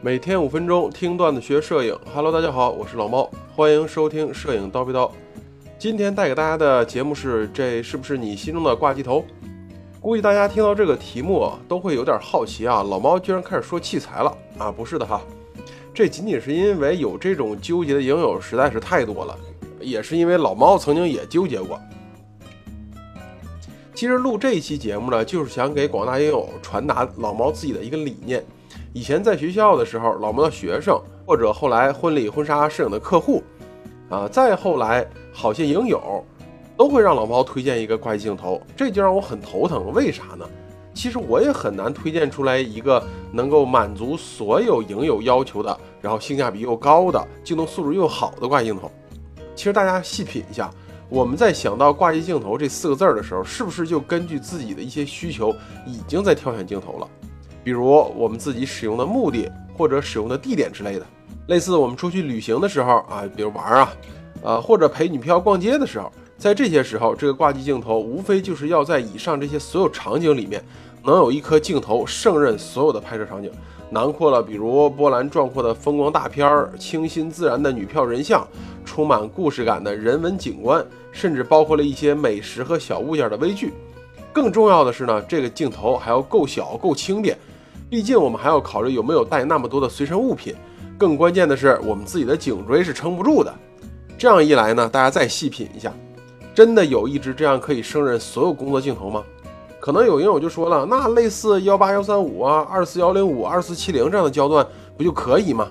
每天五分钟听段子学摄影。Hello，大家好，我是老猫，欢迎收听摄影叨逼叨。今天带给大家的节目是：这是不是你心中的挂机头？估计大家听到这个题目啊，都会有点好奇啊，老猫居然开始说器材了啊？不是的哈，这仅仅是因为有这种纠结的影友实在是太多了，也是因为老猫曾经也纠结过。其实录这一期节目呢，就是想给广大影友传达老猫自己的一个理念。以前在学校的时候，老猫的学生，或者后来婚礼婚纱摄影的客户，啊，再后来好些影友，都会让老猫推荐一个挂机镜头，这就让我很头疼。为啥呢？其实我也很难推荐出来一个能够满足所有影友要求的，然后性价比又高的，镜头素质又好的挂机镜头。其实大家细品一下。我们在想到挂机镜头这四个字儿的时候，是不是就根据自己的一些需求，已经在挑选镜头了？比如我们自己使用的目的或者使用的地点之类的，类似我们出去旅行的时候啊，比如玩啊，呃，或者陪女票逛街的时候，在这些时候，这个挂机镜头无非就是要在以上这些所有场景里面，能有一颗镜头胜任所有的拍摄场景。囊括了，比如波澜壮阔的风光大片儿、清新自然的女票人像、充满故事感的人文景观，甚至包括了一些美食和小物件的微距。更重要的是呢，这个镜头还要够小、够轻便。毕竟我们还要考虑有没有带那么多的随身物品。更关键的是，我们自己的颈椎是撑不住的。这样一来呢，大家再细品一下，真的有一支这样可以胜任所有工作镜头吗？可能有影友就说了，那类似幺八幺三五啊、二四幺零五、二四七零这样的焦段不就可以吗？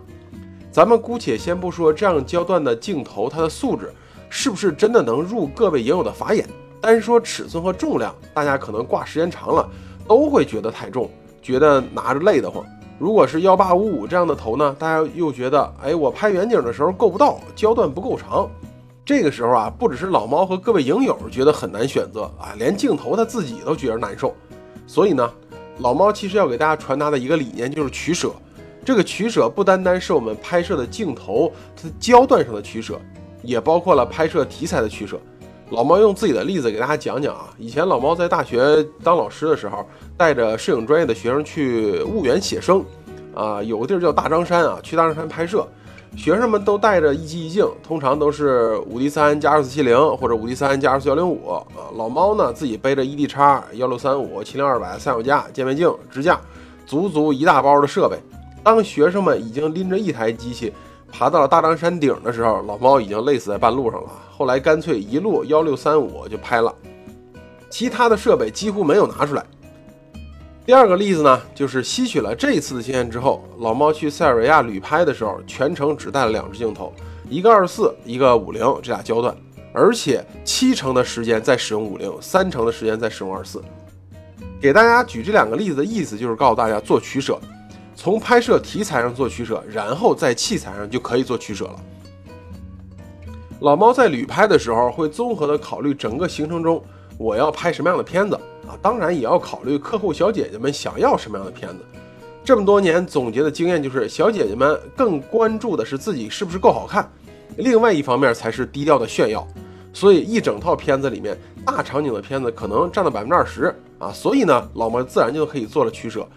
咱们姑且先不说这样焦段的镜头它的素质是不是真的能入各位影友的法眼，单说尺寸和重量，大家可能挂时间长了都会觉得太重，觉得拿着累得慌。如果是幺八五五这样的头呢，大家又觉得，哎，我拍远景的时候够不到，焦段不够长。这个时候啊，不只是老猫和各位影友觉得很难选择啊，连镜头他自己都觉得难受。所以呢，老猫其实要给大家传达的一个理念就是取舍。这个取舍不单单是我们拍摄的镜头它焦段上的取舍，也包括了拍摄题材的取舍。老猫用自己的例子给大家讲讲啊，以前老猫在大学当老师的时候，带着摄影专业的学生去婺源写生，啊，有个地儿叫大张山啊，去大张山拍摄。学生们都带着一机一镜，通常都是五 D 三加二四七零或者五 D 三加二四幺零五啊。老猫呢自己背着 ED 叉幺六三五七零二百三脚架渐变镜支架，足足一大包的设备。当学生们已经拎着一台机器爬到了大张山顶的时候，老猫已经累死在半路上了。后来干脆一路幺六三五就拍了，其他的设备几乎没有拿出来。第二个例子呢，就是吸取了这一次的经验之后，老猫去塞尔维亚旅拍的时候，全程只带了两只镜头，一个二四，一个五零，这俩焦段，而且七成的时间在使用五零，三成的时间在使用二四。给大家举这两个例子的意思，就是告诉大家做取舍，从拍摄题材上做取舍，然后在器材上就可以做取舍了。老猫在旅拍的时候，会综合的考虑整个行程中我要拍什么样的片子。啊，当然也要考虑客户小姐姐们想要什么样的片子。这么多年总结的经验就是，小姐姐们更关注的是自己是不是够好看，另外一方面才是低调的炫耀。所以一整套片子里面，大场景的片子可能占到百分之二十啊。所以呢，老猫自然就可以做了取舍，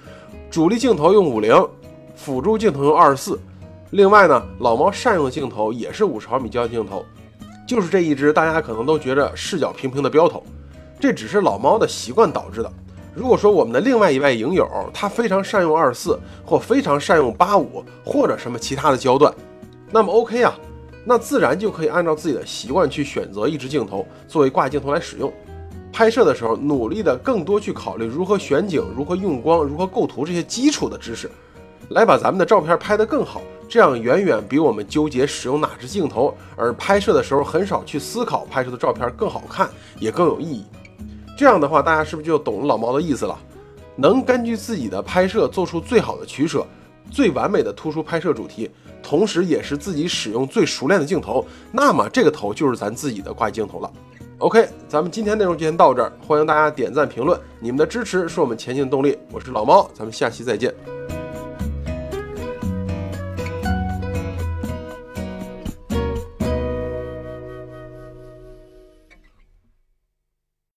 主力镜头用五零，辅助镜头用二十四。另外呢，老猫善用的镜头也是五十毫米焦镜头，就是这一支大家可能都觉着视角平平的标头。这只是老猫的习惯导致的。如果说我们的另外一位影友他非常善用二十四，或非常善用八五，或者什么其他的焦段，那么 OK 啊，那自然就可以按照自己的习惯去选择一支镜头作为挂镜头来使用。拍摄的时候，努力的更多去考虑如何选景、如何用光、如何构图这些基础的知识，来把咱们的照片拍得更好。这样远远比我们纠结使用哪支镜头而拍摄的时候很少去思考拍摄的照片更好看，也更有意义。这样的话，大家是不是就懂了老毛的意思了？能根据自己的拍摄做出最好的取舍，最完美的突出拍摄主题，同时也是自己使用最熟练的镜头，那么这个头就是咱自己的挂镜头了。OK，咱们今天内容就先到这儿，欢迎大家点赞评论，你们的支持是我们前进的动力。我是老猫，咱们下期再见。